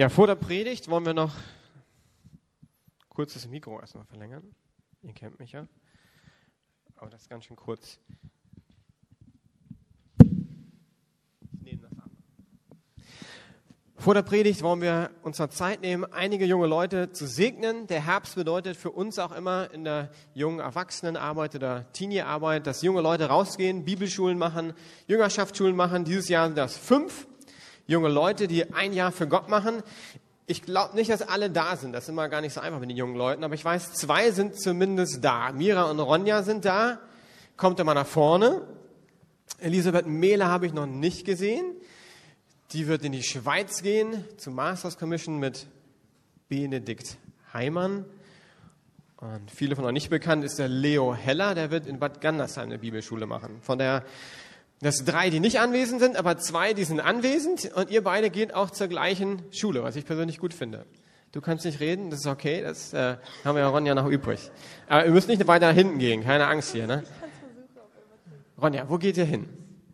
Ja, vor der Predigt wollen wir noch kurz das Mikro erstmal verlängern. Ihr kennt mich ja. Aber das ist ganz schön kurz. Vor der Predigt wollen wir uns noch Zeit nehmen, einige junge Leute zu segnen. Der Herbst bedeutet für uns auch immer in der jungen Erwachsenenarbeit oder Teenie-Arbeit, dass junge Leute rausgehen, Bibelschulen machen, Jüngerschaftsschulen machen. Dieses Jahr sind das fünf junge Leute, die ein Jahr für Gott machen. Ich glaube nicht, dass alle da sind. Das ist immer gar nicht so einfach mit den jungen Leuten. Aber ich weiß, zwei sind zumindest da. Mira und Ronja sind da. Kommt immer nach vorne. Elisabeth Mehle habe ich noch nicht gesehen. Die wird in die Schweiz gehen zum Masters Commission mit Benedikt Heimann. Und viele von euch nicht bekannt ist der Leo Heller, der wird in Bad Gandersheim eine Bibelschule machen. Von der das sind drei, die nicht anwesend sind, aber zwei, die sind anwesend und ihr beide geht auch zur gleichen Schule, was ich persönlich gut finde. Du kannst nicht reden, das ist okay, das äh, haben wir ja Ronja noch übrig. Aber ihr müsst nicht weiter nach hinten gehen, keine Angst hier. Ne? Ronja, wo geht ihr hin?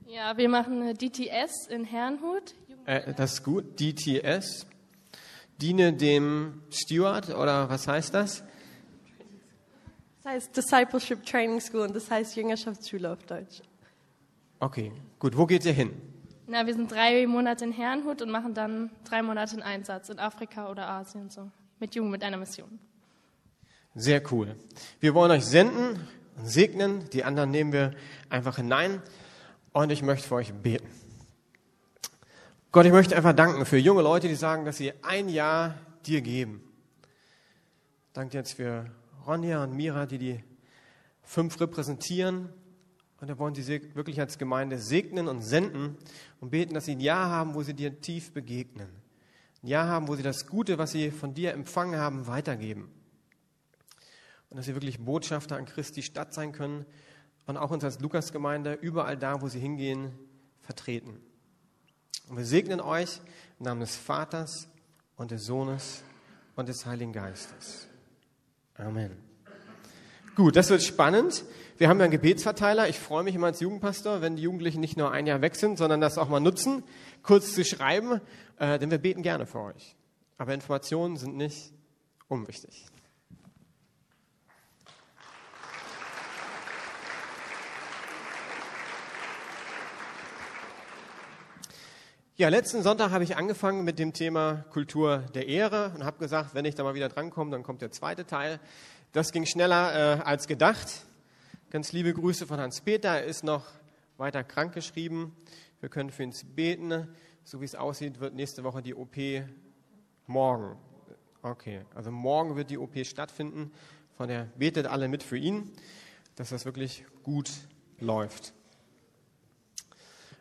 Ja, wir machen DTS in Herrnhut. Äh, das ist gut, DTS. Diene dem Steward oder was heißt das? Das heißt Discipleship Training School und das heißt Jüngerschaftsschule auf Deutsch. Okay, gut. Wo geht ihr hin? Na, wir sind drei Monate in Herrnhut und machen dann drei Monate in Einsatz in Afrika oder Asien so mit Jugend mit einer Mission. Sehr cool. Wir wollen euch senden und segnen. Die anderen nehmen wir einfach hinein. Und ich möchte für euch beten. Gott, ich möchte einfach danken für junge Leute, die sagen, dass sie ein Jahr dir geben. Danke jetzt für Ronja und Mira, die die fünf repräsentieren und wir wollen sie wirklich als Gemeinde segnen und senden und beten, dass sie ein Jahr haben, wo sie dir tief begegnen. Ein Jahr haben, wo sie das Gute, was sie von dir empfangen haben, weitergeben. Und dass sie wirklich Botschafter an Christi Stadt sein können und auch uns als Lukasgemeinde überall da, wo sie hingehen, vertreten. Und wir segnen euch im Namen des Vaters und des Sohnes und des Heiligen Geistes. Amen. Gut, das wird spannend. Wir haben ja einen Gebetsverteiler. Ich freue mich immer als Jugendpastor, wenn die Jugendlichen nicht nur ein Jahr weg sind, sondern das auch mal nutzen, kurz zu schreiben, äh, denn wir beten gerne für euch. Aber Informationen sind nicht unwichtig. Ja, letzten Sonntag habe ich angefangen mit dem Thema Kultur der Ehre und habe gesagt, wenn ich da mal wieder drankomme, dann kommt der zweite Teil. Das ging schneller äh, als gedacht. Ganz liebe Grüße von Hans-Peter. Er ist noch weiter krank geschrieben. Wir können für ihn beten. So wie es aussieht, wird nächste Woche die OP morgen. Okay, also morgen wird die OP stattfinden. Von der betet alle mit für ihn, dass das wirklich gut läuft.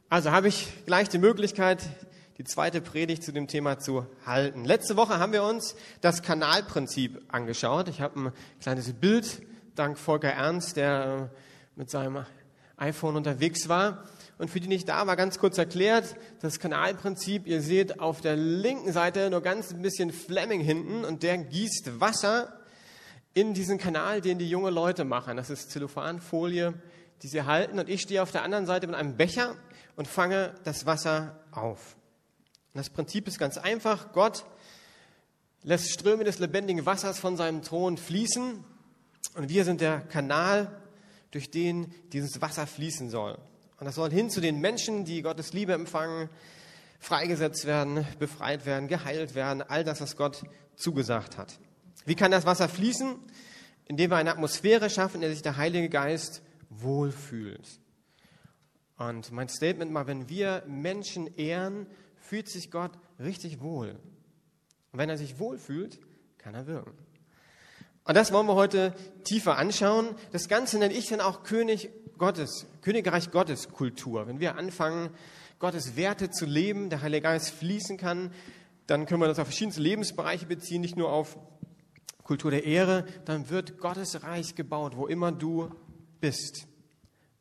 Also habe ich gleich die Möglichkeit, die zweite Predigt zu dem Thema zu halten. Letzte Woche haben wir uns das Kanalprinzip angeschaut. Ich habe ein kleines Bild, dank Volker Ernst, der äh, mit seinem iPhone unterwegs war. Und für die nicht da war, ganz kurz erklärt, das Kanalprinzip, ihr seht auf der linken Seite nur ganz ein bisschen Fleming hinten und der gießt Wasser in diesen Kanal, den die junge Leute machen. Das ist Zellophanfolie, die sie halten. Und ich stehe auf der anderen Seite mit einem Becher und fange das Wasser auf. Das Prinzip ist ganz einfach. Gott lässt Ströme des lebendigen Wassers von seinem Thron fließen und wir sind der Kanal, durch den dieses Wasser fließen soll. Und das soll hin zu den Menschen, die Gottes Liebe empfangen, freigesetzt werden, befreit werden, geheilt werden, all das, was Gott zugesagt hat. Wie kann das Wasser fließen? Indem wir eine Atmosphäre schaffen, in der sich der Heilige Geist wohlfühlt. Und mein Statement mal, wenn wir Menschen ehren, fühlt sich Gott richtig wohl. Und wenn er sich wohlfühlt, kann er wirken. Und das wollen wir heute tiefer anschauen. Das Ganze nenne ich dann auch König Gottes, Königreich Gottes Kultur. Wenn wir anfangen, Gottes Werte zu leben, der Heilige Geist fließen kann, dann können wir das auf verschiedenste Lebensbereiche beziehen, nicht nur auf Kultur der Ehre, dann wird Gottes Reich gebaut, wo immer du bist.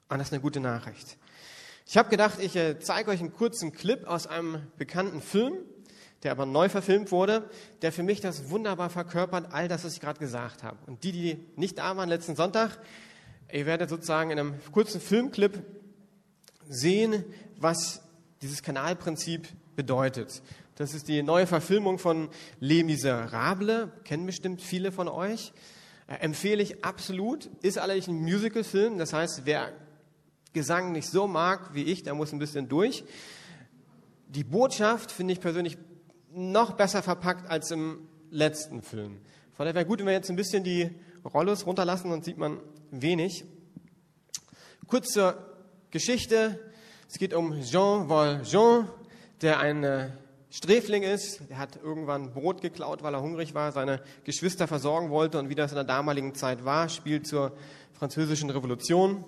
Und das ist eine gute Nachricht. Ich habe gedacht, ich äh, zeige euch einen kurzen Clip aus einem bekannten Film, der aber neu verfilmt wurde, der für mich das wunderbar verkörpert, all das, was ich gerade gesagt habe. Und die, die nicht da waren letzten Sonntag, ihr werdet sozusagen in einem kurzen Filmclip sehen, was dieses Kanalprinzip bedeutet. Das ist die neue Verfilmung von Les Miserables, kennen bestimmt viele von euch. Äh, empfehle ich absolut, ist allerdings ein Musicalfilm, das heißt, wer Gesang nicht so mag wie ich, der muss ein bisschen durch. Die Botschaft finde ich persönlich noch besser verpackt als im letzten Film. Von daher wäre gut, wenn wir jetzt ein bisschen die Rollos runterlassen, dann sieht man wenig. Kurz zur Geschichte. Es geht um Jean Valjean, der ein äh, Sträfling ist. Der hat irgendwann Brot geklaut, weil er hungrig war, seine Geschwister versorgen wollte und wie das in der damaligen Zeit war, spielt zur französischen Revolution.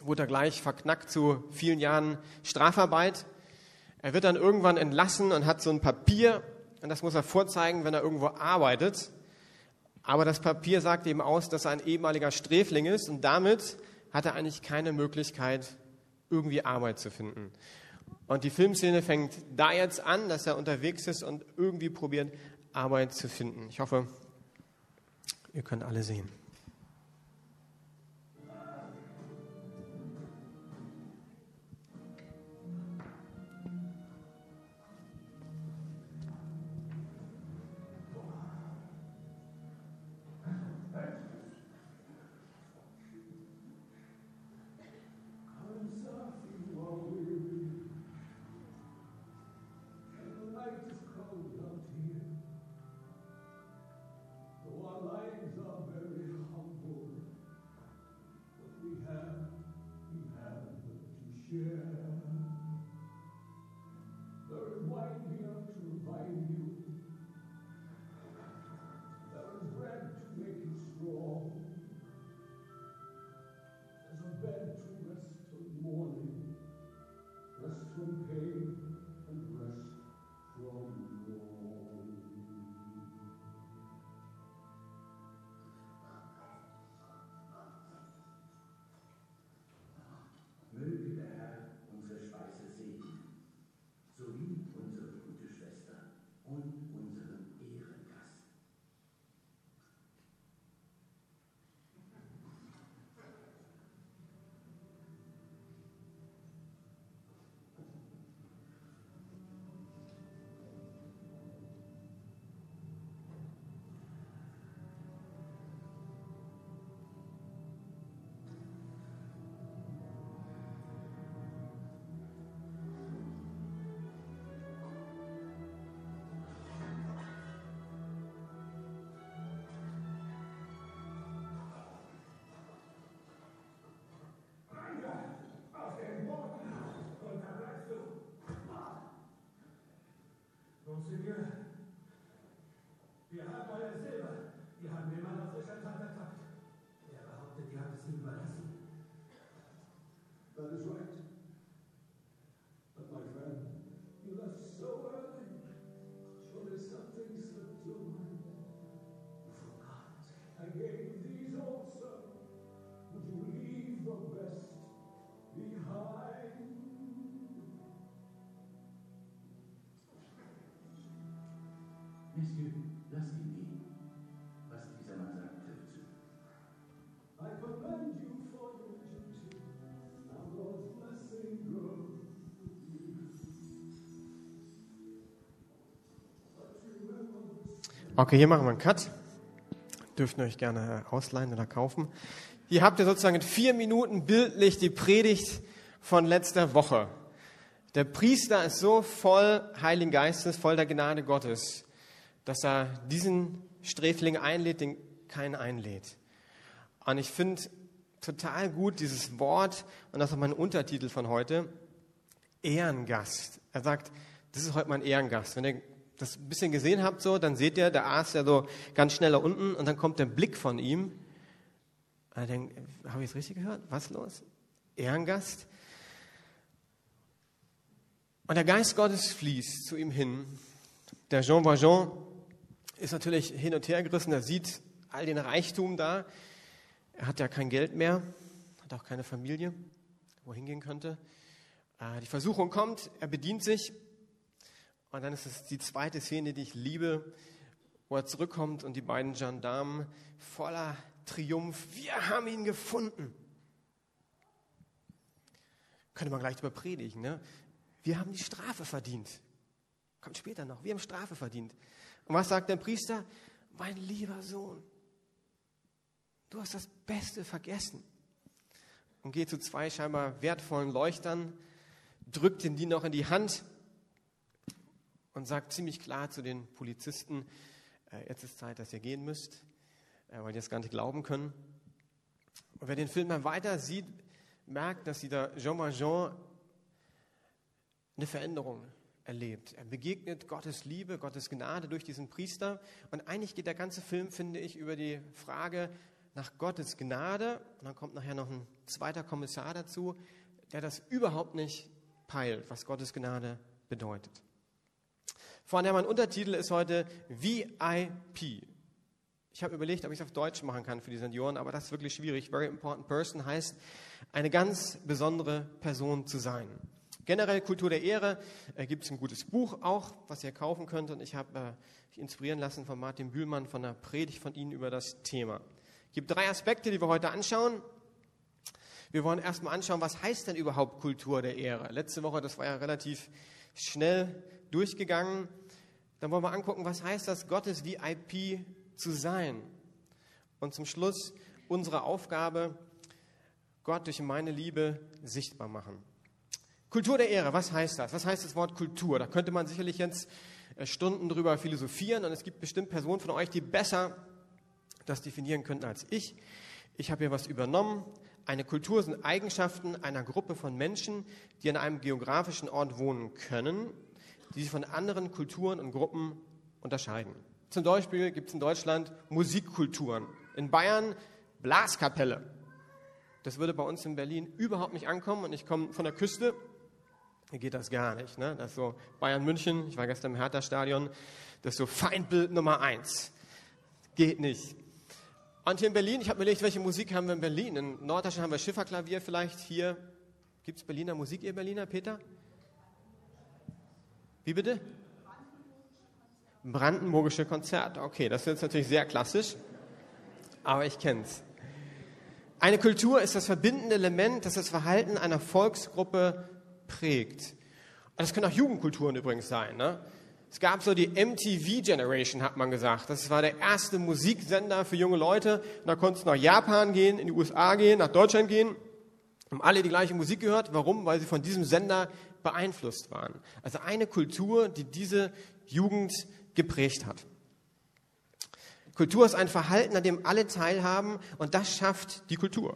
Wurde er gleich verknackt zu vielen Jahren Strafarbeit. Er wird dann irgendwann entlassen und hat so ein Papier und das muss er vorzeigen, wenn er irgendwo arbeitet. Aber das Papier sagt eben aus, dass er ein ehemaliger Sträfling ist und damit hat er eigentlich keine Möglichkeit, irgendwie Arbeit zu finden. Und die Filmszene fängt da jetzt an, dass er unterwegs ist und irgendwie probiert, Arbeit zu finden. Ich hoffe, ihr könnt alle sehen. Monsieur, lass ihn gehen. Was dieser Mann sagt, trifft zu. I commend you for your duty. Now God's blessing grow. Okay, hier machen wir einen Cut. Dürft ihr euch gerne ausleihen oder kaufen. Hier habt ihr sozusagen in vier Minuten bildlich die Predigt von letzter Woche. Der Priester ist so voll Heiligen Geistes, voll der Gnade Gottes, dass er diesen Sträfling einlädt, den keinen einlädt. Und ich finde total gut dieses Wort, und das ist auch mein Untertitel von heute, Ehrengast. Er sagt, das ist heute mein Ehrengast. Wenn ihr das ein bisschen gesehen habt, so, dann seht ihr, der A ist ja so ganz schnell da unten und dann kommt der Blick von ihm. Und denkt, habe ich es richtig gehört? Was los? Ehrengast? Und der Geist Gottes fließt zu ihm hin. Der Jean Valjean ist natürlich hin und her gerissen. Er sieht all den Reichtum da. Er hat ja kein Geld mehr, hat auch keine Familie, wo er hingehen könnte. Äh, Die Versuchung kommt, er bedient sich. Und dann ist es die zweite Szene, die ich liebe, wo er zurückkommt und die beiden Gendarmen voller Triumph, wir haben ihn gefunden. Könnte man gleich drüber predigen, ne? Wir haben die Strafe verdient. Kommt später noch. Wir haben Strafe verdient. Und was sagt der Priester? Mein lieber Sohn, du hast das Beste vergessen. Und geht zu zwei scheinbar wertvollen Leuchtern, drückt ihnen die noch in die Hand und sagt ziemlich klar zu den Polizisten, äh, jetzt ist Zeit, dass ihr gehen müsst, äh, weil die es gar nicht glauben können. Und wer den Film dann weiter sieht, merkt, dass dieser Jean Valjean eine Veränderung erlebt. Er begegnet Gottes Liebe, Gottes Gnade durch diesen Priester. Und eigentlich geht der ganze Film, finde ich, über die Frage nach Gottes Gnade. Und dann kommt nachher noch ein zweiter Kommissar dazu, der das überhaupt nicht peilt, was Gottes Gnade bedeutet. Von der mein Untertitel ist heute VIP. Ich habe überlegt, ob ich es auf Deutsch machen kann für die Senioren, aber das ist wirklich schwierig. Very important person heißt, eine ganz besondere Person zu sein. Generell Kultur der Ehre äh, gibt es ein gutes Buch auch, was ihr kaufen könnt. Und ich habe äh, mich inspirieren lassen von Martin Bühlmann von einer Predigt von Ihnen über das Thema. Es gibt drei Aspekte, die wir heute anschauen. Wir wollen erstmal anschauen, was heißt denn überhaupt Kultur der Ehre? Letzte Woche, das war ja relativ schnell durchgegangen. Dann wollen wir angucken, was heißt das, Gottes VIP zu sein? Und zum Schluss unsere Aufgabe, Gott durch meine Liebe sichtbar machen. Kultur der Ehre, was heißt das? Was heißt das Wort Kultur? Da könnte man sicherlich jetzt äh, Stunden drüber philosophieren und es gibt bestimmt Personen von euch, die besser das definieren könnten als ich. Ich habe hier was übernommen. Eine Kultur sind Eigenschaften einer Gruppe von Menschen, die an einem geografischen Ort wohnen können, die sich von anderen Kulturen und Gruppen unterscheiden. Zum Beispiel gibt es in Deutschland Musikkulturen. In Bayern Blaskapelle. Das würde bei uns in Berlin überhaupt nicht ankommen und ich komme von der Küste. Geht das gar nicht. Ne? Das so Bayern München, ich war gestern im Hertha-Stadion, das ist so Feindbild Nummer eins. Geht nicht. Und hier in Berlin, ich habe mir überlegt, welche Musik haben wir in Berlin? In Norddeutschland haben wir Schifferklavier vielleicht. Hier gibt es Berliner Musik, ihr Berliner, Peter? Wie bitte? Brandenburgische Konzerte. Okay, das ist jetzt natürlich sehr klassisch, aber ich kenne es. Eine Kultur ist das verbindende Element, das das Verhalten einer Volksgruppe prägt. Das können auch Jugendkulturen übrigens sein. Ne? Es gab so die MTV Generation, hat man gesagt. Das war der erste Musiksender für junge Leute. Und da konntest du nach Japan gehen, in die USA gehen, nach Deutschland gehen. Haben alle die gleiche Musik gehört. Warum? Weil sie von diesem Sender beeinflusst waren. Also eine Kultur, die diese Jugend geprägt hat. Kultur ist ein Verhalten, an dem alle teilhaben und das schafft die Kultur.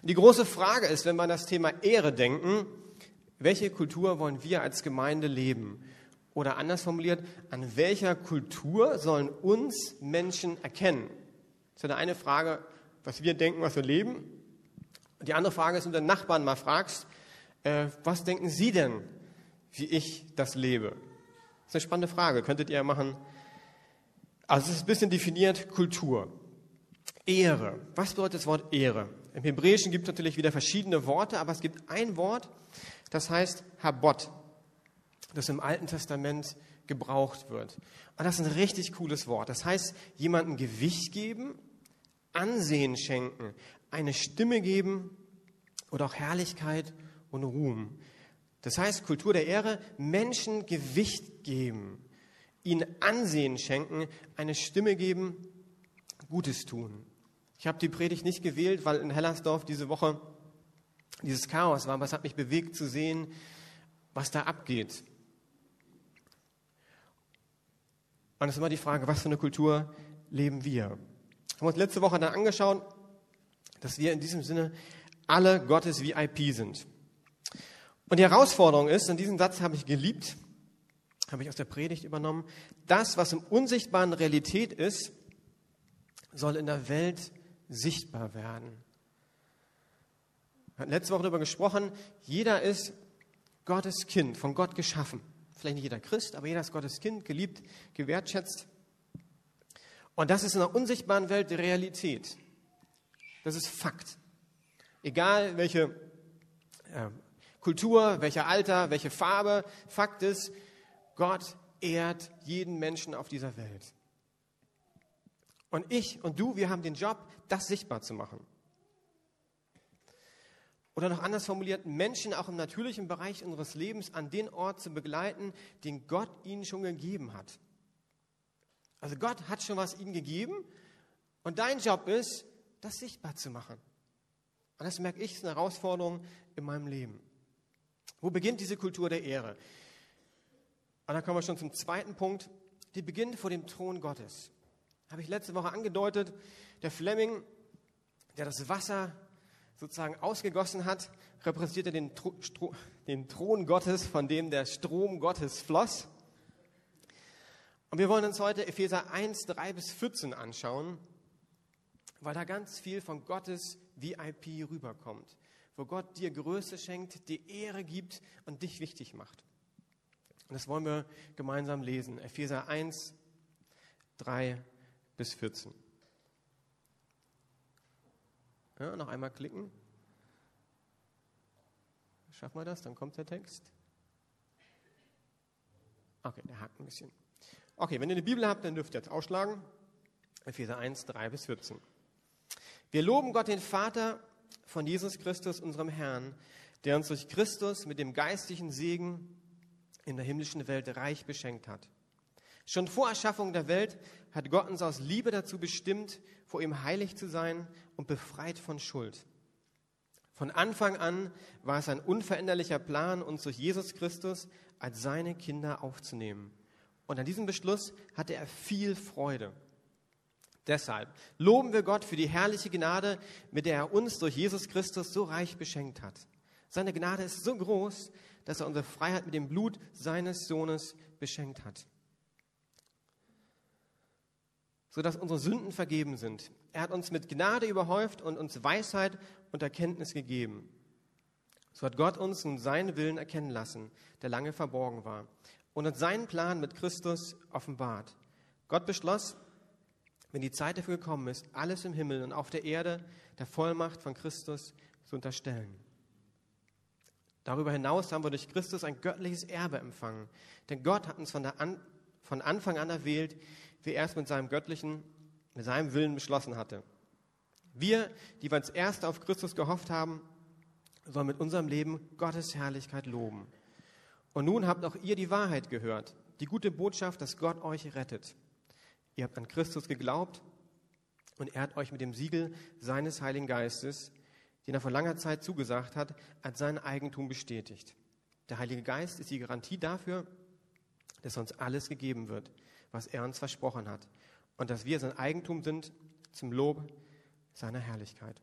Und die große Frage ist, wenn wir an das Thema Ehre denken, welche Kultur wollen wir als Gemeinde leben? Oder anders formuliert, an welcher Kultur sollen uns Menschen erkennen? Das ist ja eine Frage, was wir denken, was wir leben. Und die andere Frage ist, wenn du Nachbarn mal fragst, äh, was denken Sie denn, wie ich das lebe? Das ist eine spannende Frage, könntet ihr machen. Also es ist ein bisschen definiert Kultur. Ehre. Was bedeutet das Wort Ehre? Im Hebräischen gibt es natürlich wieder verschiedene Worte, aber es gibt ein Wort, das heißt Habot, das im Alten Testament gebraucht wird. Und das ist ein richtig cooles Wort. Das heißt, jemandem Gewicht geben, Ansehen schenken, eine Stimme geben oder auch Herrlichkeit und Ruhm. Das heißt, Kultur der Ehre, Menschen Gewicht geben, ihnen Ansehen schenken, eine Stimme geben, Gutes tun. Ich habe die Predigt nicht gewählt, weil in Hellersdorf diese Woche dieses Chaos war, es hat mich bewegt zu sehen, was da abgeht. Und es ist immer die Frage, was für eine Kultur leben wir? Wir haben uns letzte Woche dann angeschaut, dass wir in diesem Sinne alle Gottes VIP sind. Und die Herausforderung ist, und diesen Satz habe ich geliebt, habe ich aus der Predigt übernommen, das, was im Unsichtbaren Realität ist, soll in der Welt sichtbar werden. Letzte Woche darüber gesprochen, jeder ist Gottes Kind, von Gott geschaffen. Vielleicht nicht jeder Christ, aber jeder ist Gottes Kind, geliebt, gewertschätzt. Und das ist in der unsichtbaren Welt Realität. Das ist Fakt. Egal welche äh, Kultur, welcher Alter, welche Farbe, Fakt ist, Gott ehrt jeden Menschen auf dieser Welt. Und ich und du, wir haben den Job, das sichtbar zu machen. Oder noch anders formuliert, Menschen auch im natürlichen Bereich unseres Lebens an den Ort zu begleiten, den Gott ihnen schon gegeben hat. Also Gott hat schon was ihnen gegeben und dein Job ist, das sichtbar zu machen. Und das merke ich, ist eine Herausforderung in meinem Leben. Wo beginnt diese Kultur der Ehre? Und dann kommen wir schon zum zweiten Punkt. Die beginnt vor dem Thron Gottes. Habe ich letzte Woche angedeutet. Der Fleming, der das Wasser sozusagen ausgegossen hat, repräsentierte den, den Thron Gottes, von dem der Strom Gottes floss. Und wir wollen uns heute Epheser 1, 3 bis 14 anschauen, weil da ganz viel von Gottes VIP rüberkommt, wo Gott dir Größe schenkt, dir Ehre gibt und dich wichtig macht. Und das wollen wir gemeinsam lesen. Epheser 1, 3 bis 14. Ja, noch einmal klicken. Schaffen wir das? Dann kommt der Text. Okay, der hakt ein bisschen. Okay, wenn ihr eine Bibel habt, dann dürft ihr jetzt ausschlagen. Epheser 1, 3 bis 14. Wir loben Gott, den Vater von Jesus Christus, unserem Herrn, der uns durch Christus mit dem geistlichen Segen in der himmlischen Welt reich beschenkt hat. Schon vor Erschaffung der Welt hat Gott uns aus Liebe dazu bestimmt, vor ihm heilig zu sein und befreit von Schuld. Von Anfang an war es ein unveränderlicher Plan, uns durch Jesus Christus als seine Kinder aufzunehmen. Und an diesem Beschluss hatte er viel Freude. Deshalb loben wir Gott für die herrliche Gnade, mit der er uns durch Jesus Christus so reich beschenkt hat. Seine Gnade ist so groß, dass er unsere Freiheit mit dem Blut seines Sohnes beschenkt hat sodass unsere Sünden vergeben sind. Er hat uns mit Gnade überhäuft und uns Weisheit und Erkenntnis gegeben. So hat Gott uns nun seinen Willen erkennen lassen, der lange verborgen war, und hat seinen Plan mit Christus offenbart. Gott beschloss, wenn die Zeit dafür gekommen ist, alles im Himmel und auf der Erde der Vollmacht von Christus zu unterstellen. Darüber hinaus haben wir durch Christus ein göttliches Erbe empfangen. Denn Gott hat uns von, An von Anfang an erwählt, wie er es mit seinem göttlichen, mit seinem Willen beschlossen hatte. Wir, die wir als Erste auf Christus gehofft haben, sollen mit unserem Leben Gottes Herrlichkeit loben. Und nun habt auch ihr die Wahrheit gehört, die gute Botschaft, dass Gott euch rettet. Ihr habt an Christus geglaubt und er hat euch mit dem Siegel seines Heiligen Geistes, den er vor langer Zeit zugesagt hat, als sein Eigentum bestätigt. Der Heilige Geist ist die Garantie dafür, dass uns alles gegeben wird, was er uns versprochen hat und dass wir sein Eigentum sind zum Lob seiner Herrlichkeit.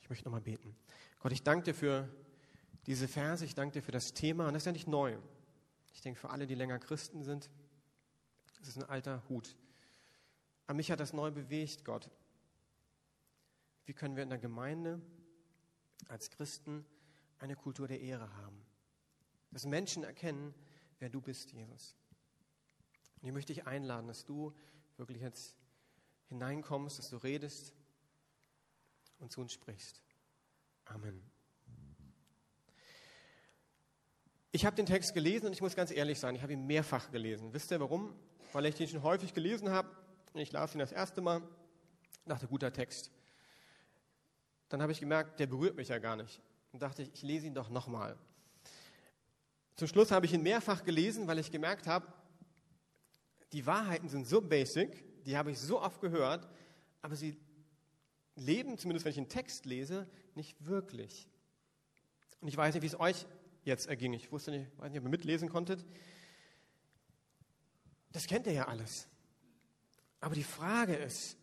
Ich möchte nochmal beten. Gott, ich danke dir für diese Verse, ich danke dir für das Thema und das ist ja nicht neu. Ich denke, für alle, die länger Christen sind, das ist ein alter Hut. Aber mich hat das neu bewegt, Gott. Wie können wir in der Gemeinde als Christen eine Kultur der Ehre haben? Dass Menschen erkennen, wer du bist, Jesus. Und ich möchte dich einladen, dass du wirklich jetzt hineinkommst, dass du redest und zu uns sprichst. Amen. Ich habe den Text gelesen und ich muss ganz ehrlich sein, ich habe ihn mehrfach gelesen. Wisst ihr warum? Weil ich ihn schon häufig gelesen habe. Ich las ihn das erste Mal, dachte, guter Text. Dann habe ich gemerkt, der berührt mich ja gar nicht. Und dachte ich, ich lese ihn doch nochmal. Zum Schluss habe ich ihn mehrfach gelesen, weil ich gemerkt habe, die Wahrheiten sind so basic, die habe ich so oft gehört, aber sie leben, zumindest wenn ich einen Text lese, nicht wirklich. Und ich weiß nicht, wie es euch jetzt erging. Ich wusste nicht, weiß nicht, ob ihr mitlesen konntet. Das kennt ihr ja alles. Aber die Frage ist,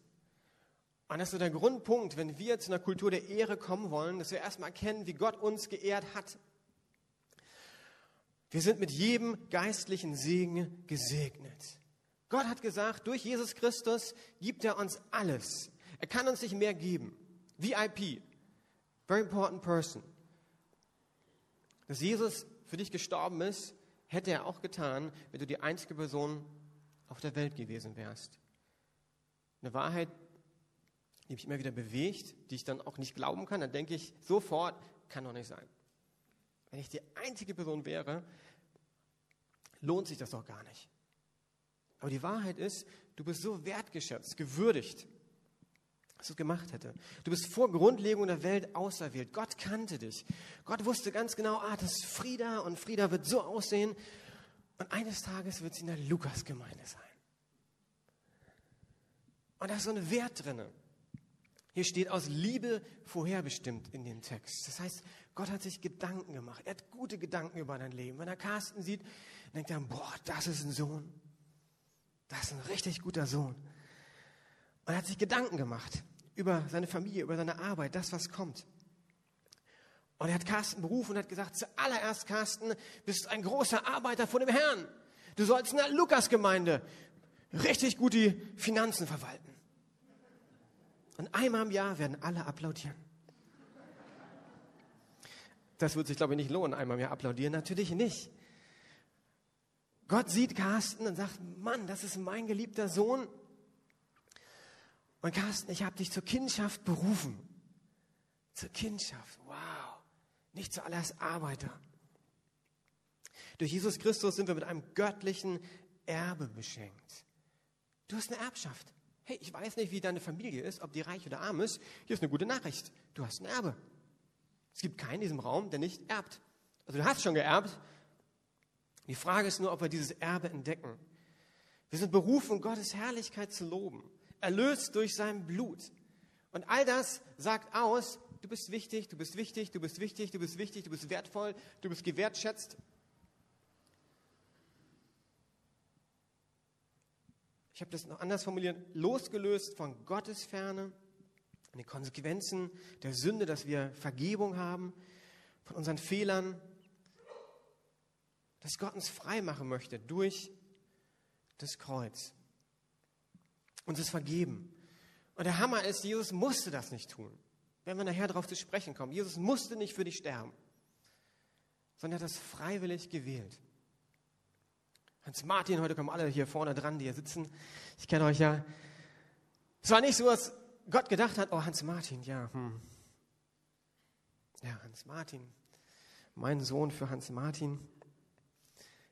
und das ist so der Grundpunkt, wenn wir zu einer Kultur der Ehre kommen wollen, dass wir erstmal erkennen, wie Gott uns geehrt hat wir sind mit jedem geistlichen Segen gesegnet. Gott hat gesagt, durch Jesus Christus gibt er uns alles. Er kann uns nicht mehr geben. VIP, very important person. Dass Jesus für dich gestorben ist, hätte er auch getan, wenn du die einzige Person auf der Welt gewesen wärst. Eine Wahrheit, die mich immer wieder bewegt, die ich dann auch nicht glauben kann, dann denke ich sofort, kann doch nicht sein. Wenn ich die einzige Person wäre, lohnt sich das doch gar nicht. Aber die Wahrheit ist, du bist so wertgeschätzt, gewürdigt was es gemacht hätte. Du bist vor Grundlegung der Welt auserwählt. Gott kannte dich. Gott wusste ganz genau, ah, das ist Frieda und Frieda wird so aussehen. Und eines Tages wird sie in der Lukas-Gemeinde sein. Und da ist so ein Wert drinne. Hier steht aus Liebe vorherbestimmt in dem Text. Das heißt, Gott hat sich Gedanken gemacht. Er hat gute Gedanken über dein Leben. Wenn er Carsten sieht, denkt er, boah, das ist ein Sohn. Das ist ein richtig guter Sohn. Und er hat sich Gedanken gemacht über seine Familie, über seine Arbeit, das, was kommt. Und er hat Carsten berufen und hat gesagt, zuallererst, Carsten, bist ein großer Arbeiter vor dem Herrn. Du sollst in der Lukas-Gemeinde richtig gut die Finanzen verwalten. Und einmal im Jahr werden alle applaudieren. Das wird sich, glaube ich, nicht lohnen, einmal im Jahr applaudieren. Natürlich nicht. Gott sieht Carsten und sagt, Mann, das ist mein geliebter Sohn. Und Carsten, ich habe dich zur Kindschaft berufen. Zur Kindschaft. Wow. Nicht zuallererst Arbeiter. Durch Jesus Christus sind wir mit einem göttlichen Erbe beschenkt. Du hast eine Erbschaft. Hey, ich weiß nicht, wie deine Familie ist, ob die reich oder arm ist. Hier ist eine gute Nachricht. Du hast ein Erbe. Es gibt keinen in diesem Raum, der nicht erbt. Also du hast schon geerbt. Die Frage ist nur, ob wir dieses Erbe entdecken. Wir sind berufen, Gottes Herrlichkeit zu loben. Erlöst durch sein Blut. Und all das sagt aus, du bist wichtig, du bist wichtig, du bist wichtig, du bist wichtig, du bist wertvoll, du bist gewertschätzt. Ich habe das noch anders formuliert, losgelöst von Gottes Ferne, von den Konsequenzen der Sünde, dass wir Vergebung haben, von unseren Fehlern, dass Gott uns frei machen möchte durch das Kreuz. Uns ist vergeben. Und der Hammer ist, Jesus musste das nicht tun. Wenn wir nachher darauf zu sprechen kommen. Jesus musste nicht für dich sterben, sondern er hat das freiwillig gewählt. Hans Martin, heute kommen alle hier vorne dran, die hier sitzen. Ich kenne euch ja. Es war nicht so, dass Gott gedacht hat, oh Hans Martin, ja, hm. Ja, Hans Martin, mein Sohn für Hans Martin.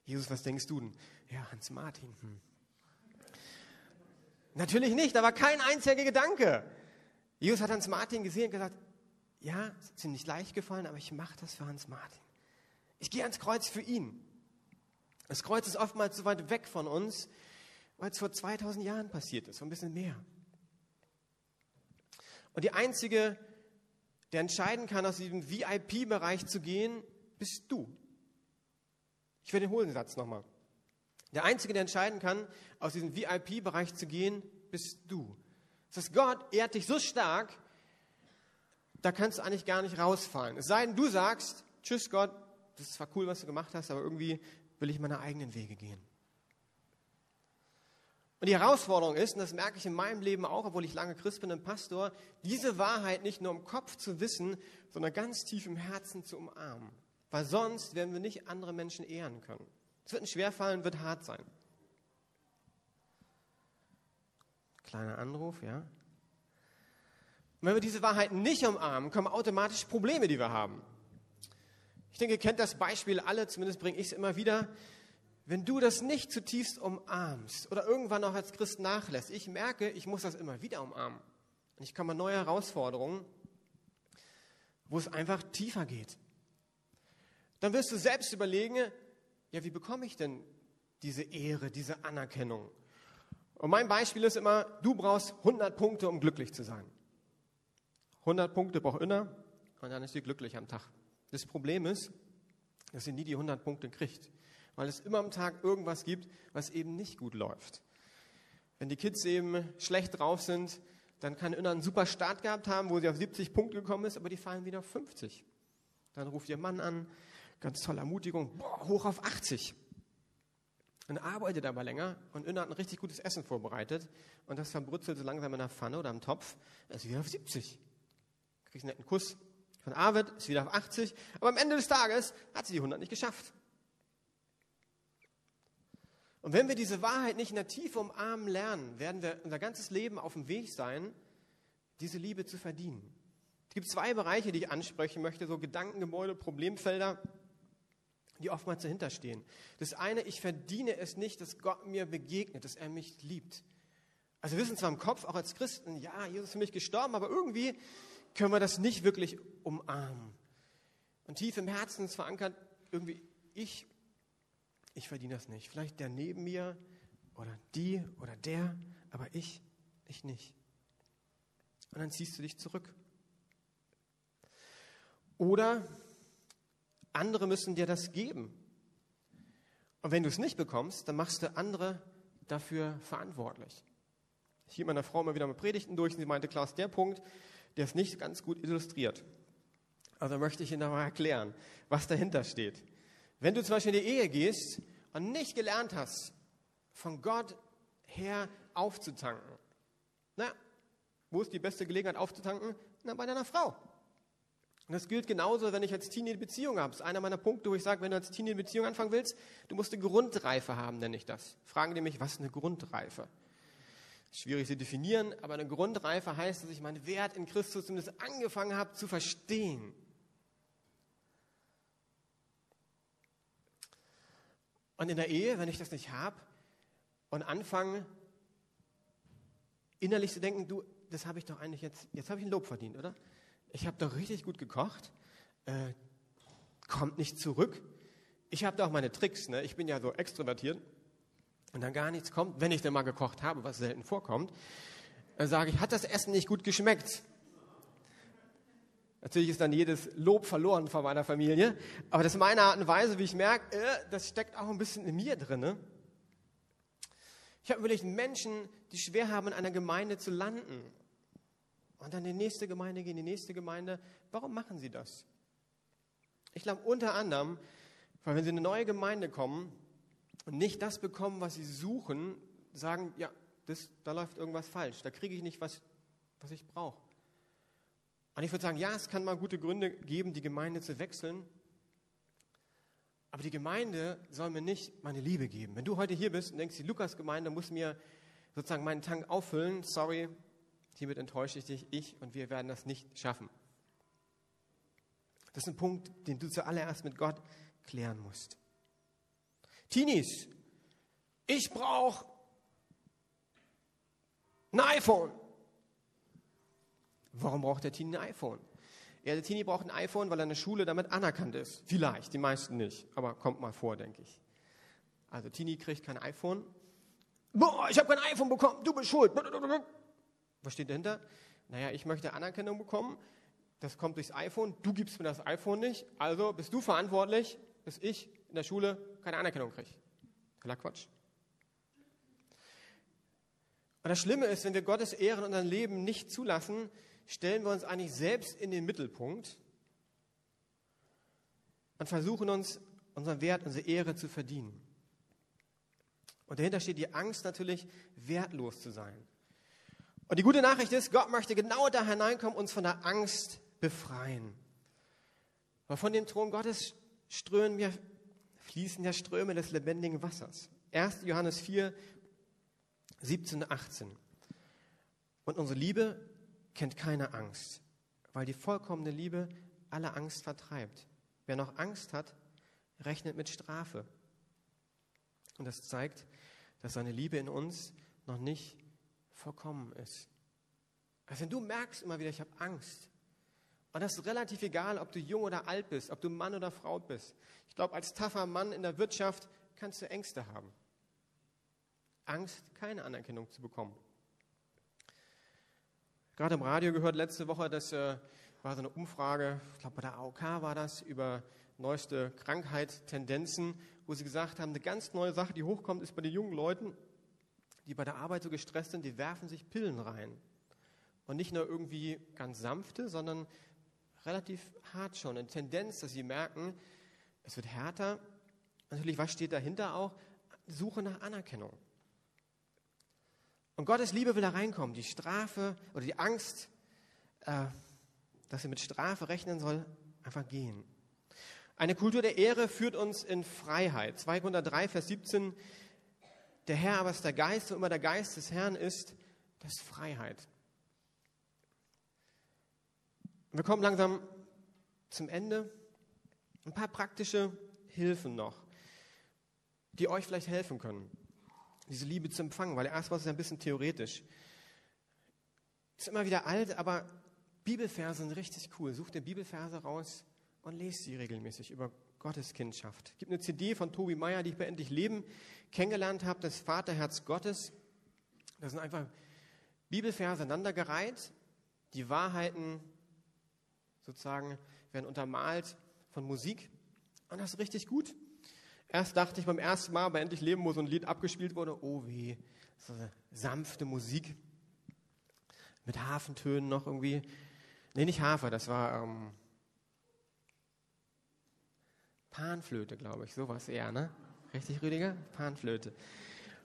Jesus, was denkst du denn? Ja, Hans Martin. Hm. Natürlich nicht, da war kein einziger Gedanke. Jesus hat Hans Martin gesehen und gesagt, ja, ist ihm nicht leicht gefallen, aber ich mache das für Hans Martin. Ich gehe ans Kreuz für ihn. Das Kreuz ist oftmals so weit weg von uns, weil es vor 2000 Jahren passiert ist, so ein bisschen mehr. Und die einzige, der entscheiden kann, aus diesem VIP-Bereich zu gehen, bist du. Ich wiederhole den Satz nochmal. Der Einzige, der entscheiden kann, aus diesem VIP-Bereich zu gehen, bist du. Das heißt, Gott ehrt dich so stark, da kannst du eigentlich gar nicht rausfallen. Es sei denn, du sagst, tschüss Gott, das ist zwar cool, was du gemacht hast, aber irgendwie will ich meine eigenen Wege gehen. Und die Herausforderung ist, und das merke ich in meinem Leben auch, obwohl ich lange Christ bin und Pastor, diese Wahrheit nicht nur im Kopf zu wissen, sondern ganz tief im Herzen zu umarmen. Weil sonst werden wir nicht andere Menschen ehren können. Es wird ein schwerfallen, wird hart sein. Kleiner Anruf, ja. Und wenn wir diese Wahrheit nicht umarmen, kommen automatisch Probleme, die wir haben. Ich denke, ihr kennt das Beispiel alle, zumindest bringe ich es immer wieder. Wenn du das nicht zutiefst umarmst oder irgendwann auch als Christ nachlässt, ich merke, ich muss das immer wieder umarmen. Und ich komme an neue Herausforderungen, wo es einfach tiefer geht dann wirst du selbst überlegen, ja, wie bekomme ich denn diese Ehre, diese Anerkennung? Und mein Beispiel ist immer, du brauchst 100 Punkte, um glücklich zu sein. 100 Punkte braucht Inner und dann ist sie glücklich am Tag. Das Problem ist, dass sie nie die 100 Punkte kriegt, weil es immer am Tag irgendwas gibt, was eben nicht gut läuft. Wenn die Kids eben schlecht drauf sind, dann kann Inner einen super Start gehabt haben, wo sie auf 70 Punkte gekommen ist, aber die fallen wieder auf 50. Dann ruft ihr Mann an, ganz tolle Ermutigung, boah, hoch auf 80. Und arbeitet aber länger und Inna hat ein richtig gutes Essen vorbereitet und das verbrutzelt so langsam in der Pfanne oder am Topf, ist wieder auf 70. Kriegst einen netten Kuss von Arvid, ist wieder auf 80, aber am Ende des Tages hat sie die 100 nicht geschafft. Und wenn wir diese Wahrheit nicht in der Tiefe umarmen lernen, werden wir unser ganzes Leben auf dem Weg sein, diese Liebe zu verdienen. Es gibt zwei Bereiche, die ich ansprechen möchte, so Gedankengebäude, Problemfelder die oftmals dahinter stehen. Das eine, ich verdiene es nicht, dass Gott mir begegnet, dass er mich liebt. Also wir wissen zwar im Kopf, auch als Christen, ja, Jesus ist für mich gestorben, aber irgendwie können wir das nicht wirklich umarmen. Und tief im Herzen ist verankert, irgendwie, ich, ich verdiene das nicht. Vielleicht der neben mir oder die oder der, aber ich, ich nicht. Und dann ziehst du dich zurück. Oder andere müssen dir das geben. Und wenn du es nicht bekommst, dann machst du andere dafür verantwortlich. Ich gehe meiner Frau immer wieder mal Predigten durch und sie meinte, Klaus, der Punkt, der ist nicht ganz gut illustriert. Also möchte ich Ihnen mal erklären, was dahinter steht. Wenn du zum Beispiel in die Ehe gehst und nicht gelernt hast, von Gott her aufzutanken, na, wo ist die beste Gelegenheit aufzutanken? Na, bei deiner Frau. Und das gilt genauso, wenn ich als Teenie eine Beziehung habe. Das ist einer meiner Punkte, wo ich sage, wenn du als Teenie eine Beziehung anfangen willst, du musst eine Grundreife haben, nenne ich das. Fragen die mich, was ist eine Grundreife? Schwierig zu definieren, aber eine Grundreife heißt, dass ich meinen Wert in Christus zumindest angefangen habe zu verstehen. Und in der Ehe, wenn ich das nicht habe und anfange, innerlich zu denken, du, das habe ich doch eigentlich jetzt, jetzt habe ich ein Lob verdient, oder? Ich habe doch richtig gut gekocht, äh, kommt nicht zurück. Ich habe da auch meine Tricks, ne? ich bin ja so extrovertiert und dann gar nichts kommt, wenn ich denn mal gekocht habe, was selten vorkommt, dann sage ich, hat das Essen nicht gut geschmeckt? Natürlich ist dann jedes Lob verloren von meiner Familie, aber das ist meine Art und Weise, wie ich merke, äh, das steckt auch ein bisschen in mir drin. Ich habe überlegt, Menschen, die schwer haben, in einer Gemeinde zu landen und dann in die nächste Gemeinde gehen, in die nächste Gemeinde, warum machen sie das? Ich glaube unter anderem, weil wenn sie in eine neue Gemeinde kommen und nicht das bekommen, was sie suchen, sagen, ja, das, da läuft irgendwas falsch, da kriege ich nicht, was, was ich brauche. Und ich würde sagen, ja, es kann mal gute Gründe geben, die Gemeinde zu wechseln. Aber die Gemeinde soll mir nicht meine Liebe geben. Wenn du heute hier bist und denkst, die Lukas-Gemeinde muss mir sozusagen meinen Tank auffüllen, sorry, hiermit enttäusche ich dich, ich und wir werden das nicht schaffen. Das ist ein Punkt, den du zuallererst mit Gott klären musst. Teenies, ich brauche ein iPhone. Warum braucht der Teenie ein iPhone? Ja, der Teenie braucht ein iPhone, weil er in der Schule damit anerkannt ist. Vielleicht, die meisten nicht, aber kommt mal vor, denke ich. Also Teenie kriegt kein iPhone. Boah, ich habe kein iPhone bekommen, du bist schuld. Was steht dahinter? Naja, ich möchte Anerkennung bekommen. Das kommt durchs iPhone. Du gibst mir das iPhone nicht. Also bist du verantwortlich, dass ich in der Schule keine Anerkennung kriege. Toller Quatsch. Und das Schlimme ist, wenn wir Gottes Ehre in unserem Leben nicht zulassen, stellen wir uns eigentlich selbst in den Mittelpunkt und versuchen uns unseren Wert, unsere Ehre zu verdienen. Und dahinter steht die Angst natürlich, wertlos zu sein. Und die gute Nachricht ist, Gott möchte genau da hineinkommen, uns von der Angst befreien. Weil von dem Thron Gottes strömen wir, fließen ja Ströme des lebendigen Wassers. 1. Johannes 4, 17 und 18. Und unsere Liebe kennt keine Angst, weil die vollkommene Liebe alle Angst vertreibt. Wer noch Angst hat, rechnet mit Strafe. Und das zeigt, dass seine Liebe in uns noch nicht vollkommen ist. Also wenn du merkst immer wieder, ich habe Angst, und das ist relativ egal, ob du jung oder alt bist, ob du Mann oder Frau bist. Ich glaube, als taffer Mann in der Wirtschaft kannst du Ängste haben. Angst, keine Anerkennung zu bekommen. Gerade im Radio gehört letzte Woche, das äh, war so eine Umfrage, ich glaube bei der AOK war das, über neueste Krankheitstendenzen, wo sie gesagt haben, eine ganz neue Sache, die hochkommt, ist bei den jungen Leuten, die bei der Arbeit so gestresst sind, die werfen sich Pillen rein. Und nicht nur irgendwie ganz sanfte, sondern relativ hart schon. Eine Tendenz, dass sie merken, es wird härter. Natürlich, was steht dahinter auch? Suche nach Anerkennung. Und Gottes Liebe will da reinkommen. Die Strafe oder die Angst, äh, dass er mit Strafe rechnen soll, einfach gehen. Eine Kultur der Ehre führt uns in Freiheit. 203, Vers 17. Der Herr aber ist der Geist, wo immer der Geist des Herrn ist, das Freiheit. Wir kommen langsam zum Ende. Ein paar praktische Hilfen noch, die euch vielleicht helfen können. diese Liebe zu empfangen, weil erstmal ist es ein bisschen theoretisch. Ist immer wieder alt, aber Bibelverse sind richtig cool. Such dir Bibelverse raus und lese sie regelmäßig über Gottes Kindschaft. Es gibt eine CD von Tobi Meyer, die ich bei Endlich Leben kennengelernt habe, das Vaterherz Gottes. Das sind einfach Bibelverse aneinandergereiht. Die Wahrheiten sozusagen werden untermalt von Musik. Und das ist richtig gut. Erst dachte ich beim ersten Mal bei Endlich Leben, wo so ein Lied abgespielt wurde, oh weh, so eine sanfte Musik mit Hafentönen noch irgendwie. Nee, nicht Hafer, das war ähm, Panflöte, glaube ich, sowas eher, ne? Richtig, Rüdiger? Panflöte.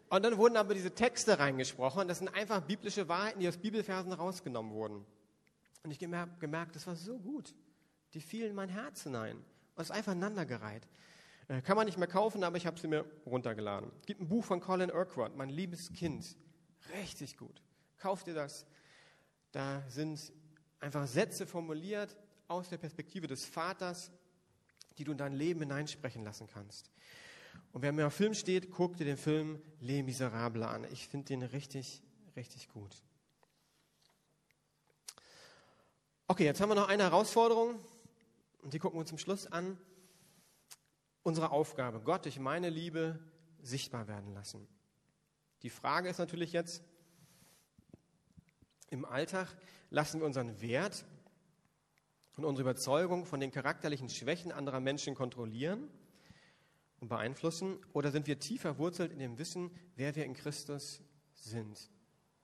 Und dann wurden aber diese Texte reingesprochen. Das sind einfach biblische Wahrheiten, die aus Bibelversen rausgenommen wurden. Und ich habe gemerkt, das war so gut. Die fielen in mein Herz hinein. Und es ist einfach aneinandergereiht. Äh, Kann man nicht mehr kaufen, aber ich habe sie mir runtergeladen. Es gibt ein Buch von Colin Urquhart, Mein liebes Kind. Richtig gut. Kauft ihr das. Da sind einfach Sätze formuliert aus der Perspektive des Vaters, die du in dein Leben hineinsprechen lassen kannst. Und wer mir auf Film steht, guck dir den Film Les Miserables an. Ich finde den richtig, richtig gut. Okay, jetzt haben wir noch eine Herausforderung und die gucken wir uns zum Schluss an. Unsere Aufgabe, Gott durch meine Liebe sichtbar werden lassen. Die Frage ist natürlich jetzt, im Alltag lassen wir unseren Wert und unsere Überzeugung von den charakterlichen Schwächen anderer Menschen kontrollieren und beeinflussen oder sind wir tief verwurzelt in dem Wissen, wer wir in Christus sind?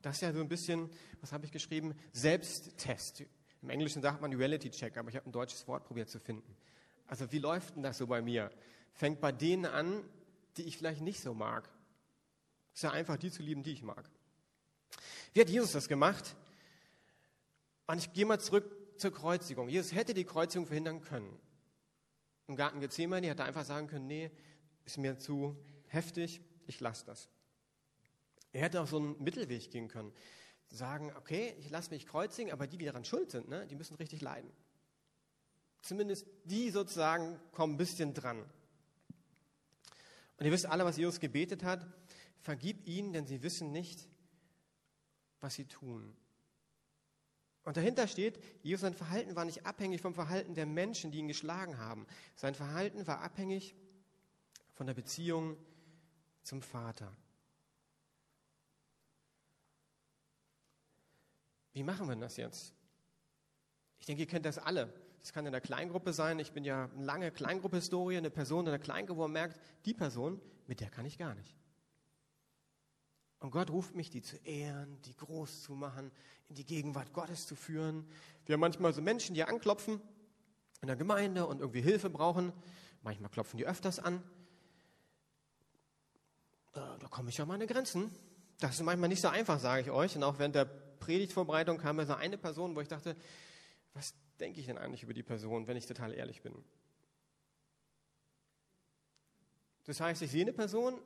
Das ist ja so ein bisschen, was habe ich geschrieben? Selbsttest. Im Englischen sagt man Reality Check, aber ich habe ein deutsches Wort probiert zu finden. Also wie läuft denn das so bei mir? Fängt bei denen an, die ich vielleicht nicht so mag. Ist ja einfach, die zu lieben, die ich mag. Wie hat Jesus das gemacht? Und ich gehe mal zurück zur Kreuzigung. Jesus hätte die Kreuzigung verhindern können. Im Garten Gethsemane hätte er einfach sagen können, nee, ist mir zu heftig, ich lasse das. Er hätte auch so einen Mittelweg gehen können. Sagen, okay, ich lasse mich kreuzigen, aber die, die daran schuld sind, ne, die müssen richtig leiden. Zumindest die sozusagen kommen ein bisschen dran. Und ihr wisst alle, was Jesus gebetet hat. Vergib ihnen, denn sie wissen nicht, was sie tun. Und dahinter steht, Jesus sein Verhalten war nicht abhängig vom Verhalten der Menschen, die ihn geschlagen haben. Sein Verhalten war abhängig von der Beziehung zum Vater. Wie machen wir das jetzt? Ich denke, ihr kennt das alle. Das kann in der Kleingruppe sein. Ich bin ja eine lange Kleingruppe-Historie, eine Person in der Kleingruppe, merkt, die Person, mit der kann ich gar nicht. Und Gott ruft mich, die zu ehren, die groß zu machen, in die Gegenwart Gottes zu führen. Wir haben manchmal so Menschen, die anklopfen in der Gemeinde und irgendwie Hilfe brauchen. Manchmal klopfen die öfters an. Da, da komme ich an meine Grenzen. Das ist manchmal nicht so einfach, sage ich euch. Und auch während der Predigtvorbereitung kam mir so eine Person, wo ich dachte, was denke ich denn eigentlich über die Person, wenn ich total ehrlich bin? Das heißt, ich sehe eine Person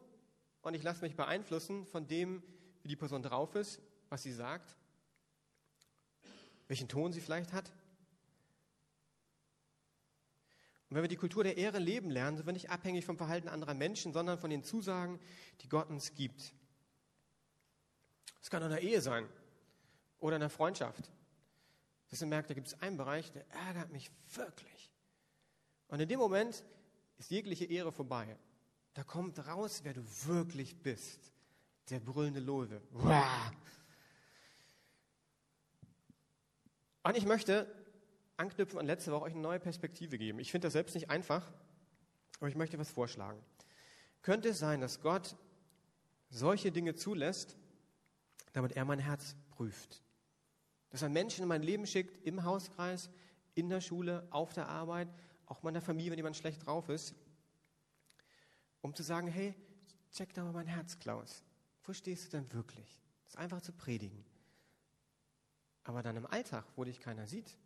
und ich lasse mich beeinflussen von dem, wie die Person drauf ist, was sie sagt, welchen Ton sie vielleicht hat. Und wenn wir die Kultur der Ehre leben lernen, sind wir nicht abhängig vom Verhalten anderer Menschen, sondern von den Zusagen, die Gott uns gibt. Es kann in einer Ehe sein oder in einer Freundschaft. Dass ihr merkt, da gibt es einen Bereich, der ärgert mich wirklich. Und in dem Moment ist jegliche Ehre vorbei. Da kommt raus, wer du wirklich bist. Der brüllende Löwe. Und ich möchte anknüpfen an letzte Woche euch eine neue Perspektive geben. Ich finde das selbst nicht einfach, aber ich möchte was vorschlagen. Könnte es sein, dass Gott solche Dinge zulässt, damit er mein Herz prüft? Dass er Menschen in mein Leben schickt, im Hauskreis, in der Schule, auf der Arbeit, auch meiner Familie, wenn jemand schlecht drauf ist, um zu sagen, hey, check da mal mein Herz, Klaus. Wo stehst du denn wirklich? Das ist einfach zu predigen. Aber dann im Alltag, wo dich keiner sieht,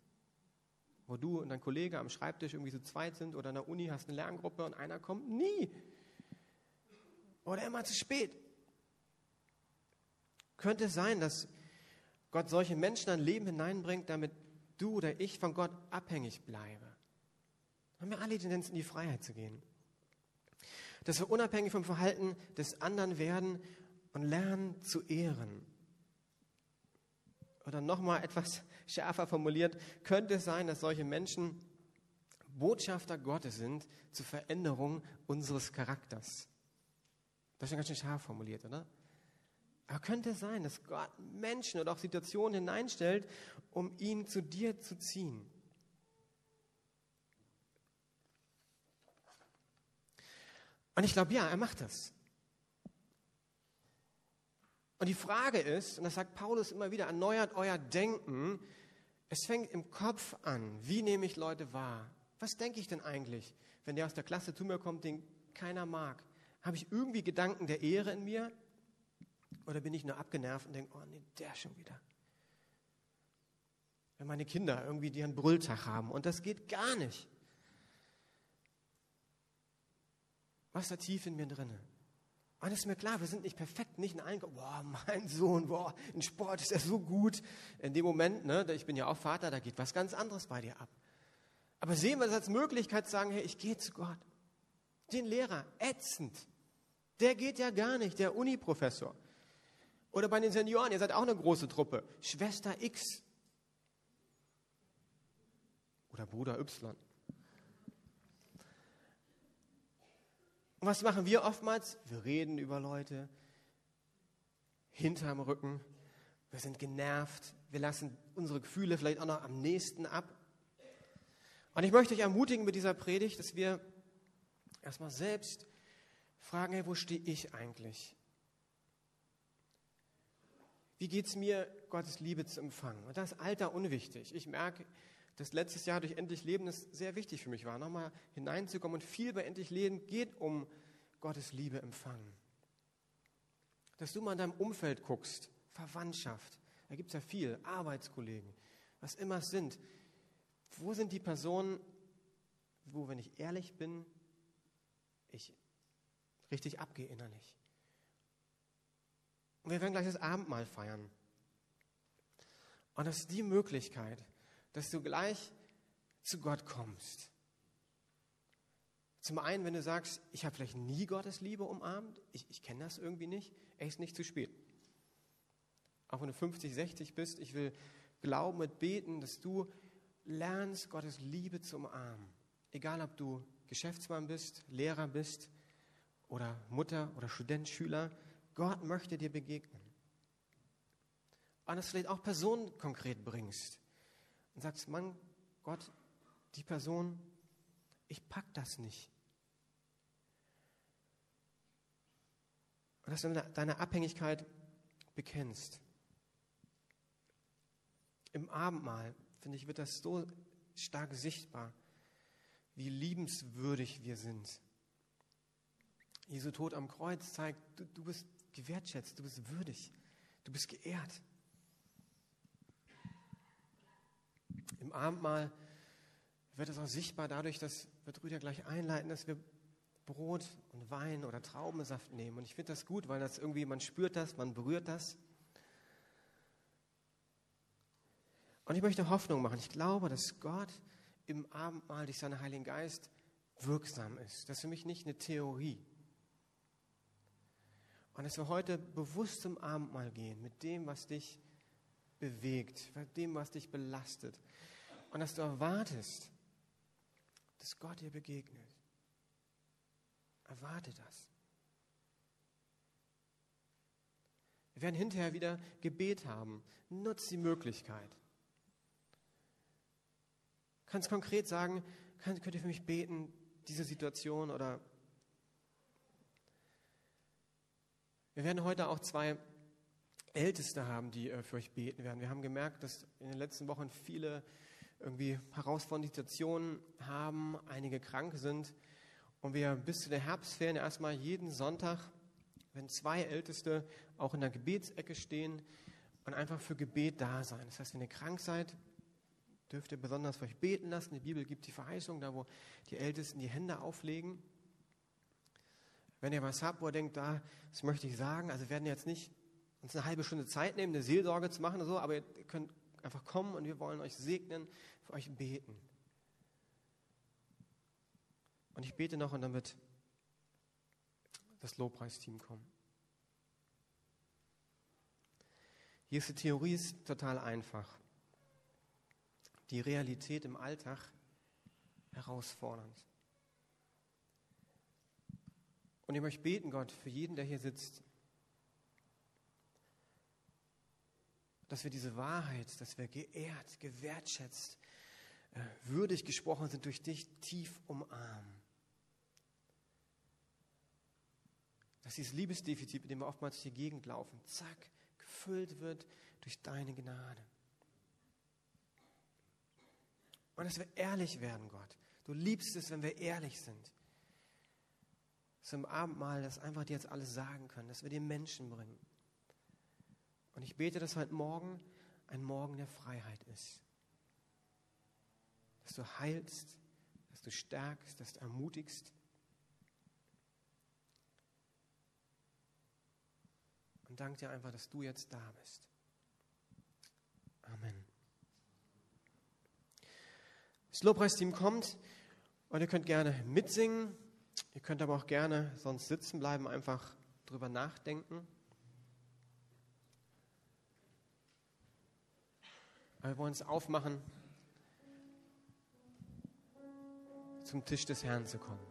wo du und dein Kollege am Schreibtisch irgendwie zu zweit sind oder in der Uni hast eine Lerngruppe und einer kommt nie. Oder immer zu spät. Könnte es sein, dass Gott solche Menschen in ein Leben hineinbringt, damit du oder ich von Gott abhängig bleibe? Haben wir alle die Tendenz, in die Freiheit zu gehen. Dass wir unabhängig vom Verhalten des anderen werden und lernen zu ehren. Oder nochmal etwas schärfer formuliert, könnte es sein, dass solche Menschen Botschafter Gottes sind zur Veränderung unseres Charakters. Das ist schon ganz schön scharf formuliert, oder? Aber könnte es sein, dass Gott Menschen oder auch Situationen hineinstellt, um ihn zu dir zu ziehen? Und ich glaube, ja, er macht das. Und die Frage ist, und das sagt Paulus immer wieder, erneuert euer Denken. Es fängt im Kopf an. Wie nehme ich Leute wahr? Was denke ich denn eigentlich, wenn der aus der Klasse zu mir kommt, den keiner mag? Habe ich irgendwie Gedanken der Ehre in mir? Oder bin ich nur abgenervt und denke, oh nee, der schon wieder? Wenn meine Kinder irgendwie einen Brülltag haben und das geht gar nicht. Was da tief in mir drinne? Und es ist mir klar, wir sind nicht perfekt, nicht in allen, boah, mein Sohn, boah, in Sport ist er so gut. In dem Moment, ne, ich bin ja auch Vater, da geht was ganz anderes bei dir ab. Aber sehen wir das als Möglichkeit zu sagen, hey, ich gehe zu Gott. Den Lehrer, ätzend. Der geht ja gar nicht, der Uni-Professor. Oder bei den Senioren, ihr seid auch eine große Truppe. Schwester X. Oder Bruder Y. Und was machen wir oftmals? Wir reden über Leute hinterm Rücken. Wir sind genervt. Wir lassen unsere Gefühle vielleicht auch noch am nächsten ab. Und ich möchte euch ermutigen mit dieser Predigt, dass wir erstmal selbst fragen, hey, wo stehe ich eigentlich? Wie geht es mir, Gottes Liebe zu empfangen? Und das ist Alter unwichtig. Ich merke, dass letztes Jahr durch Endlich Leben es sehr wichtig für mich war, nochmal hineinzukommen. Und viel bei Endlich Leben geht um Gottes Liebe empfangen. Dass du mal in deinem Umfeld guckst, Verwandtschaft, da gibt es ja viel, Arbeitskollegen, was immer es sind. Wo sind die Personen, wo, wenn ich ehrlich bin, ich richtig abgehe innerlich? Und wir werden gleich das Abendmahl feiern. Und das ist die Möglichkeit, dass du gleich zu Gott kommst. Zum einen, wenn du sagst, ich habe vielleicht nie Gottes Liebe umarmt, ich, ich kenne das irgendwie nicht, er ist nicht zu spät. Auch wenn du 50, 60 bist, ich will glauben und beten, dass du lernst, Gottes Liebe zu umarmen. Egal, ob du Geschäftsmann bist, Lehrer bist oder Mutter oder Student, Schüler, Gott möchte dir begegnen. Und das vielleicht auch Personen konkret bringst und sagst, Mann, Gott, die Person, ich pack das nicht. Und dass du deine Abhängigkeit bekennst. Im Abendmahl, finde ich, wird das so stark sichtbar, wie liebenswürdig wir sind. Jesu Tod am Kreuz zeigt, du, du bist gewertschätzt, du bist würdig, du bist geehrt. Im Abendmahl wird es auch sichtbar dadurch, dass wir Brüder gleich einleiten, dass wir Brot und Wein oder Traubensaft nehmen. Und ich finde das gut, weil das irgendwie, man spürt das, man berührt das. Und ich möchte Hoffnung machen. Ich glaube, dass Gott im Abendmahl durch seinen Heiligen Geist wirksam ist. Das ist für mich nicht eine Theorie. Und dass wir heute bewusst zum Abendmahl gehen mit dem, was dich bewegt, mit dem, was dich belastet. Und dass du erwartest, dass Gott dir begegnet. Erwarte das. Wir werden hinterher wieder Gebet haben. Nutz die Möglichkeit. Kannst konkret sagen, könnt, könnt ihr für mich beten, diese Situation oder wir werden heute auch zwei Älteste haben, die äh, für euch beten werden. Wir haben gemerkt, dass in den letzten Wochen viele irgendwie herausfordernde Situationen haben, einige krank sind und wir bis zu der Herbstferien erstmal jeden Sonntag, wenn zwei Älteste auch in der Gebetsecke stehen und einfach für Gebet da sein. Das heißt, wenn ihr krank seid, dürft ihr besonders für euch beten lassen. Die Bibel gibt die Verheißung, da wo die Ältesten die Hände auflegen. Wenn ihr was habt, wo ihr denkt, da, das möchte ich sagen, also werden jetzt nicht uns eine halbe Stunde Zeit nehmen, eine Seelsorge zu machen oder so, aber ihr könnt einfach kommen und wir wollen euch segnen, für euch beten. Und ich bete noch und dann wird das Lobpreisteam kommen. Hier ist die Theorie ist total einfach. Die Realität im Alltag herausfordernd. Und ich möchte beten, Gott, für jeden, der hier sitzt, dass wir diese Wahrheit, dass wir geehrt, gewertschätzt, äh, würdig gesprochen sind durch dich, tief umarmen. Dass dieses Liebesdefizit, mit dem wir oftmals durch die Gegend laufen, zack, gefüllt wird durch deine Gnade. Und dass wir ehrlich werden, Gott. Du liebst es, wenn wir ehrlich sind. Dass im Abendmahl das einfach dir jetzt alles sagen können, dass wir dir Menschen bringen. Und ich bete, dass heute Morgen ein Morgen der Freiheit ist. Dass du heilst, dass du stärkst, dass du ermutigst. Und danke dir einfach, dass du jetzt da bist. Amen. Das Lobpreisteam kommt und ihr könnt gerne mitsingen. Ihr könnt aber auch gerne sonst sitzen bleiben, einfach drüber nachdenken. Wir wollen uns aufmachen, zum Tisch des Herrn zu kommen.